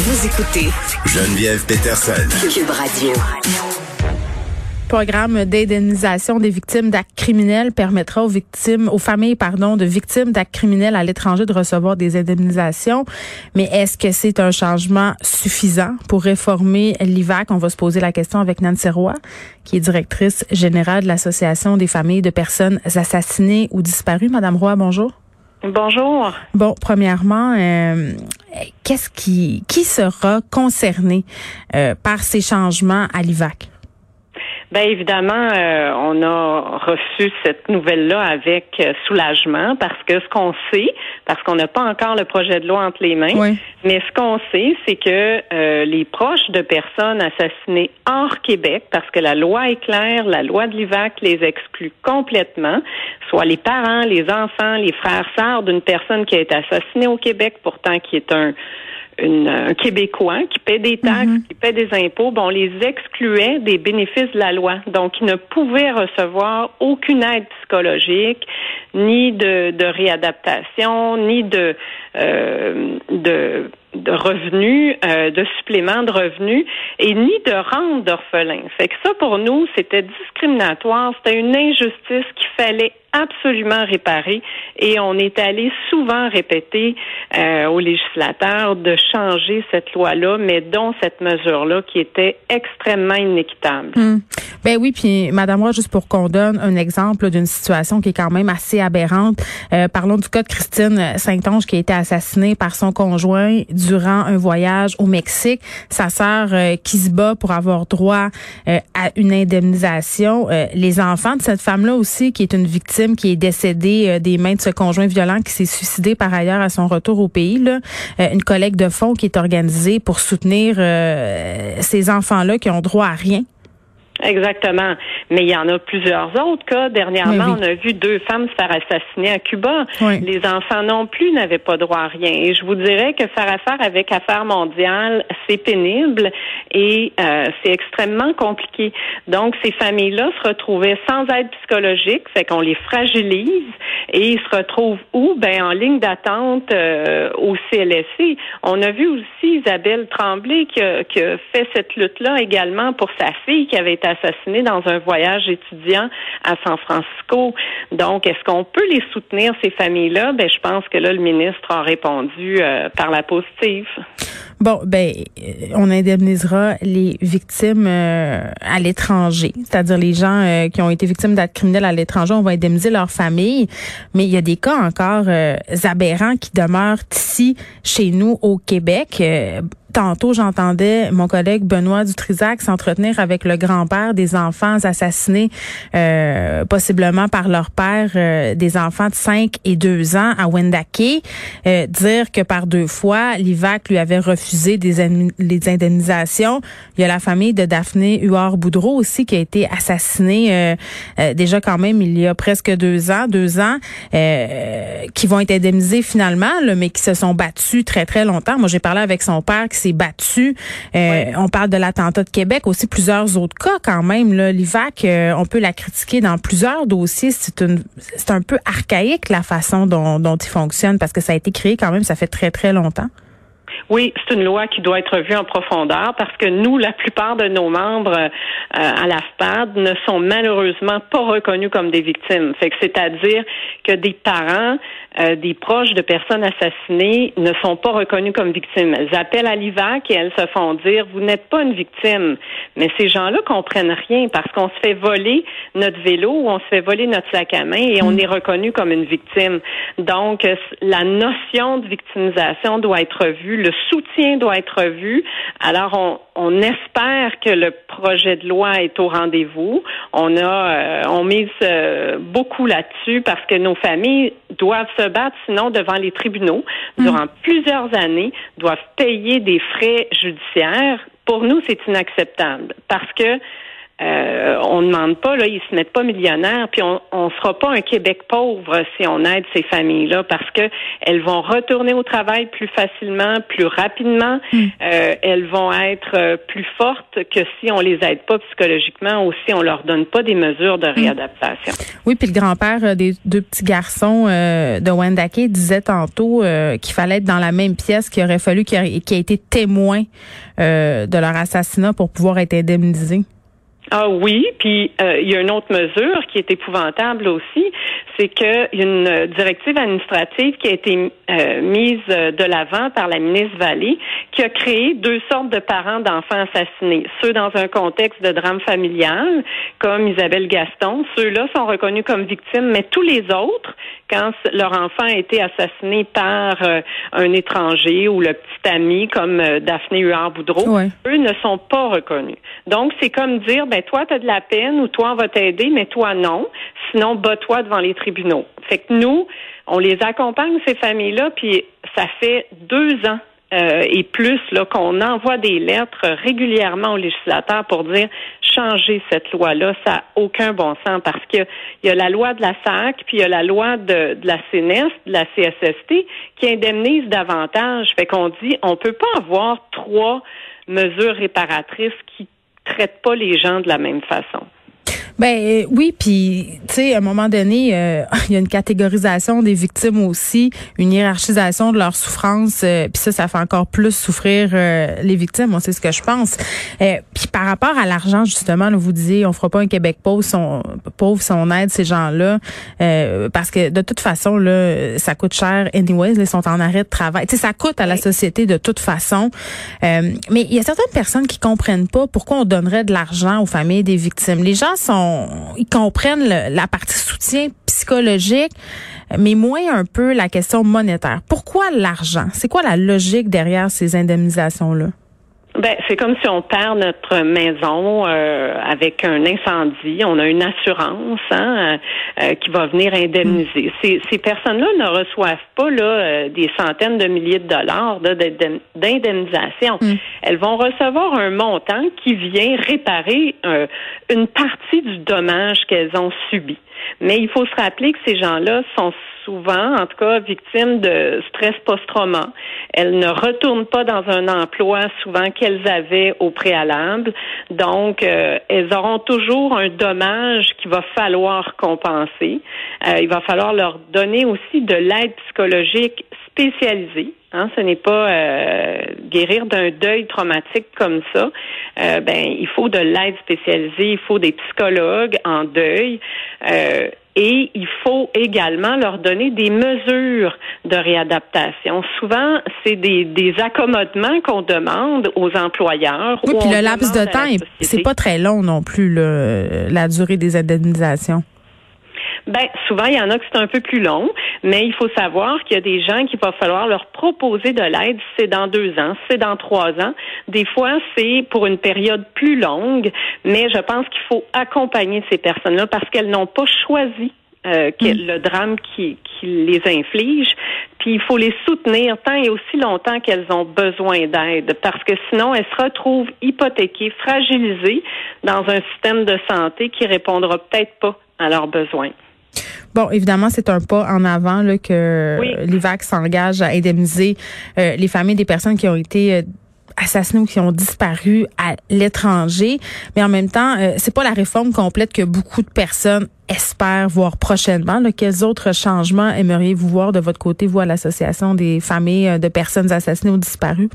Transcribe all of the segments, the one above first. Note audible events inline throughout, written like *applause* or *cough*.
Vous écoutez Geneviève Peterson. Cube Radio. programme d'indemnisation des victimes d'actes criminels permettra aux victimes, aux familles, pardon, de victimes d'actes criminels à l'étranger de recevoir des indemnisations. Mais est-ce que c'est un changement suffisant pour réformer l'IVAC? On va se poser la question avec Nancy Roy, qui est directrice générale de l'Association des familles de personnes assassinées ou disparues. Madame Roy, bonjour. Bonjour. Bon, premièrement, euh, qu'est-ce qui qui sera concerné euh, par ces changements à l'IVAC? Bien évidemment, euh, on a reçu cette nouvelle-là avec euh, soulagement parce que ce qu'on sait, parce qu'on n'a pas encore le projet de loi entre les mains, mais ce qu'on sait, c'est que euh, les proches de personnes assassinées hors Québec, parce que la loi est claire, la loi de l'IVAC les exclut complètement, soit les parents, les enfants, les frères, sœurs d'une personne qui a été assassinée au Québec, pourtant qui est un un Québécois qui paie des taxes, mhm. qui paie des impôts, bon, on les excluait des bénéfices de la loi. Donc, ils ne pouvaient recevoir aucune aide psychologique, ni de, de réadaptation, ni de, euh, de de revenus, euh, de suppléments de revenus et ni de rente d'orphelins. Fait que ça, pour nous, c'était discriminatoire, c'était une injustice qu'il fallait absolument réparer et on est allé souvent répéter euh, aux législateurs de changer cette loi-là, mais dont cette mesure-là qui était extrêmement inéquitable. Hmm. Ben oui, puis Madame Roy, juste pour qu'on donne un exemple d'une situation qui est quand même assez aberrante, euh, parlons du cas de Christine Saint-Onge qui a été assassinée par son conjoint durant un voyage au Mexique. Sa sœur euh, qui se bat pour avoir droit euh, à une indemnisation. Euh, les enfants de cette femme-là aussi, qui est une victime qui est décédée des mains de ce conjoint violent qui s'est suicidé par ailleurs à son retour au pays. Là. une collecte de fonds qui est organisée pour soutenir ces enfants-là qui ont droit à rien Exactement. Mais il y en a plusieurs autres cas. Dernièrement, on a vu deux femmes se faire assassiner à Cuba. Les enfants non plus n'avaient pas droit à rien. Et je vous dirais que faire affaire avec Affaires mondiales, c'est pénible et euh, c'est extrêmement compliqué. Donc, ces familles-là se retrouvaient sans aide psychologique, fait qu'on les fragilise et ils se retrouvent où? Ben, en ligne d'attente euh, au CLSC. On a vu aussi Isabelle Tremblay qui a, qui a fait cette lutte-là également pour sa fille qui avait été assassinés dans un voyage étudiant à San Francisco. Donc, est-ce qu'on peut les soutenir, ces familles-là? Ben, je pense que là, le ministre a répondu euh, par la positive. Bon, ben, euh, on indemnisera les victimes euh, à l'étranger, c'est-à-dire les gens qui ont été victimes d'actes criminels à l'étranger. On va indemniser leur famille, mais il y a des cas encore aberrants qui demeurent ici, chez nous, au Québec tantôt, j'entendais mon collègue Benoît Dutrisac s'entretenir avec le grand-père des enfants assassinés, euh, possiblement par leur père, euh, des enfants de 5 et 2 ans à Wendake, euh, dire que par deux fois, l'IVAC lui avait refusé des les indemnisations. Il y a la famille de Daphné Huard-Boudreau aussi qui a été assassinée déjà quand même il y a presque deux ans, deux ans, qui vont être indemnisés finalement, là, mais qui se sont battus très, très longtemps. Moi, j'ai parlé avec son père qui s'est battu. Euh, on parle de l'attentat de Québec, aussi plusieurs autres cas quand même. L'IVAC, euh, on peut la critiquer dans plusieurs dossiers. C'est c'est un peu archaïque la façon dont, dont il fonctionne parce que ça a été créé quand même, ça fait très très longtemps. Oui, c'est une loi qui doit être vue en profondeur parce que nous, la plupart de nos membres euh, à l'AFPAD ne sont malheureusement pas reconnus comme des victimes. Fait que c'est-à-dire que des parents, euh, des proches de personnes assassinées ne sont pas reconnus comme victimes. Elles appellent à l'IVAC et elles se font dire vous n'êtes pas une victime. Mais ces gens-là comprennent rien parce qu'on se fait voler notre vélo ou on se fait voler notre sac à main et on mm. est reconnu comme une victime. Donc la notion de victimisation doit être vue le soutien doit être vu. Alors, on, on espère que le projet de loi est au rendez-vous. On a, euh, on mise euh, beaucoup là-dessus parce que nos familles doivent se battre, sinon devant les tribunaux durant plusieurs années, doivent payer des frais judiciaires. Pour nous, c'est inacceptable parce que euh, on ne demande pas, là, ils se mettent pas millionnaires, puis on ne sera pas un Québec pauvre si on aide ces familles-là, parce que elles vont retourner au travail plus facilement, plus rapidement. Hmm. Euh, elles vont être euh, plus fortes que si on les aide pas psychologiquement, aussi on leur donne pas des mesures de hmm. réadaptation. Oui, puis le grand-père des deux petits garçons de Wendake disait tantôt qu'il fallait être dans la même pièce, qu'il aurait fallu qu'il ait, été témoin de leur assassinat pour pouvoir être indemnisé. Ah oui, puis euh, il y a une autre mesure qui est épouvantable aussi, c'est qu'il y a une directive administrative qui a été euh, mise de l'avant par la ministre Vallée, qui a créé deux sortes de parents d'enfants assassinés. Ceux dans un contexte de drame familial, comme Isabelle Gaston, ceux-là sont reconnus comme victimes, mais tous les autres, quand leur enfant a été assassiné par euh, un étranger ou le petit ami comme Daphné Huard-Boudreau, eux ne sont pas reconnus. Donc, c'est comme dire, ben toi, tu as de la peine ou toi, on va t'aider, mais toi, non. Sinon, bats-toi devant les tribunaux. Fait que nous, on les accompagne, ces familles-là, puis ça fait deux ans euh, et plus là qu'on envoie des lettres régulièrement aux législateurs pour dire changer cette loi-là, ça n'a aucun bon sens parce qu'il y a la loi de la SAC, puis il y a la loi de, de la CNES, de la CSST, qui indemnise davantage. Fait qu'on dit on peut pas avoir trois mesures réparatrices qui traite pas les gens de la même façon. Ben euh, oui, puis tu sais, à un moment donné, euh, *laughs* il y a une catégorisation des victimes aussi, une hiérarchisation de leur souffrance, euh, puis ça, ça fait encore plus souffrir les victimes. Moi, c'est ce que je pense. puis par rapport à l'argent, justement, vous disiez, on fera pas un Québec pauvre si on, pauvre si on aide ces gens-là, parce que de toute façon, là, ça coûte cher. Anyways, ils sont en arrêt de travail. Tu sais, ça coûte à la société de toute façon. mais il y a certaines personnes qui comprennent pas pourquoi on donnerait de l'argent aux familles des victimes. Les gens sont ils comprennent la partie soutien psychologique, mais moins un peu la question monétaire. Pourquoi l'argent? C'est quoi la logique derrière ces indemnisations-là? Ben, c'est comme si on perd notre maison euh, avec un incendie. On a une assurance hein, euh, qui va venir indemniser. Mm. Ces, ces personnes-là ne reçoivent pas là, euh, des centaines de milliers de dollars d'indemnisation. Mm. Elles vont recevoir un montant qui vient réparer une partie du dommage qu'elles ont subi. Mais il faut se rappeler que ces gens-là sont souvent, en tout cas, victimes de stress post-trauma. Elles ne retournent pas dans un emploi souvent qu'elles avaient au préalable. Donc, euh, elles auront toujours un dommage qu'il va falloir compenser. Euh, il va falloir leur donner aussi de l'aide psychologique spécialisée. Hein, ce n'est pas euh, guérir d'un deuil traumatique comme ça. ben, il faut de l'aide spécialisée, il faut des psychologues en deuil. Et il faut également leur donner des mesures de réadaptation. Souvent, c'est des, des accommodements qu'on demande aux employeurs. Oui, puis le laps de temps, c'est pas très long non plus, la durée des indemnisations. Ben, souvent, il y en a que c'est un peu plus long, mais il faut savoir qu'il y a des gens qu'il va falloir leur proposer de l'aide, c'est dans deux ans, c'est dans trois ans. Des fois, c'est pour une période plus longue, mais je pense qu'il faut accompagner ces personnes-là parce qu'elles n'ont pas choisi euh, mm. le drame qui, qui les inflige. Puis il faut les soutenir tant et aussi longtemps qu'elles ont besoin d'aide, parce que sinon elles se retrouvent hypothéquées, fragilisées dans un système de santé qui répondra peut-être pas à leurs besoins. Bon, évidemment, c'est un pas en avant là, que l'IVAC s'engage à indemniser euh, les familles des personnes qui ont été euh, assassinées ou qui ont disparu à l'étranger. Mais en même temps, euh, c'est pas la réforme complète que beaucoup de personnes espèrent voir prochainement. Quels autres changements aimeriez-vous voir de votre côté, vous, à l'Association des familles de personnes assassinées ou disparues?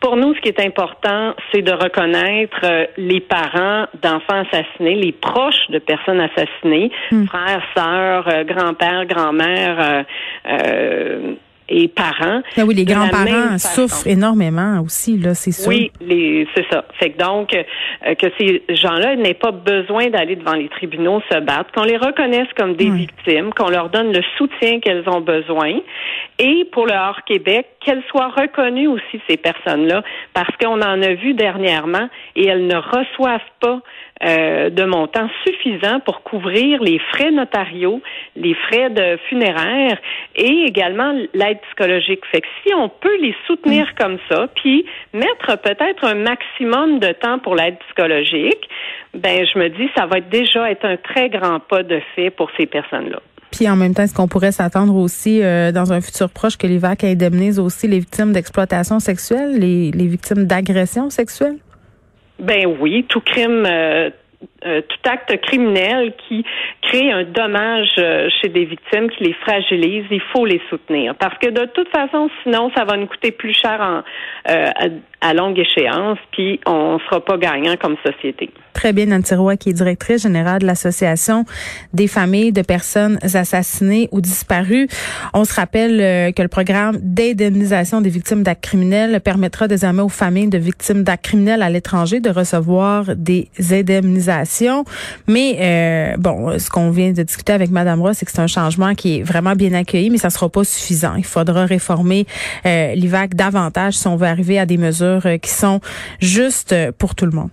Pour nous, ce qui est important, c'est de reconnaître euh, les parents d'enfants assassinés, les proches de personnes assassinées, hmm. frères, sœurs, euh, grands-pères, grand-mères, euh, et parents. Ben oui, les grands-parents souffrent énormément aussi, là, c'est sûr. Oui, c'est ça. Fait que donc, euh, que ces gens-là n'aient pas besoin d'aller devant les tribunaux se battre, qu'on les reconnaisse comme des victimes, qu'on leur donne le soutien qu'elles ont besoin. Et pour le Hors-Québec, qu'elles soient reconnues aussi, ces personnes-là, parce qu'on en a vu dernièrement et elles ne reçoivent pas euh, de montants suffisants pour couvrir les frais notariaux, les frais de funéraires et également l'aide psychologique. Fait que si on peut les soutenir mm. comme ça, puis mettre peut-être un maximum de temps pour l'aide psychologique, ben je me dis ça va déjà être un très grand pas de fait pour ces personnes-là. Puis en même temps, est-ce qu'on pourrait s'attendre aussi euh, dans un futur proche que les VAC indemnisent aussi les victimes d'exploitation sexuelle, les, les victimes d'agression sexuelle? Ben oui, tout crime, euh, euh, tout acte criminel qui crée un dommage euh, chez des victimes, qui les fragilise, il faut les soutenir. Parce que de toute façon, sinon, ça va nous coûter plus cher en, à, longue échéance, puis on sera pas gagnant comme société. Très bien, Nancy Roy, qui est directrice générale de l'Association des familles de personnes assassinées ou disparues. On se rappelle que le programme d'indemnisation des victimes d'actes criminels permettra désormais aux familles de victimes d'actes criminels à l'étranger de recevoir des indemnisations mais euh, bon, ce qu'on vient de discuter avec Madame Ross, c'est que c'est un changement qui est vraiment bien accueilli, mais ça sera pas suffisant. Il faudra réformer euh, l'IVAC davantage si on veut arriver à des mesures euh, qui sont justes pour tout le monde.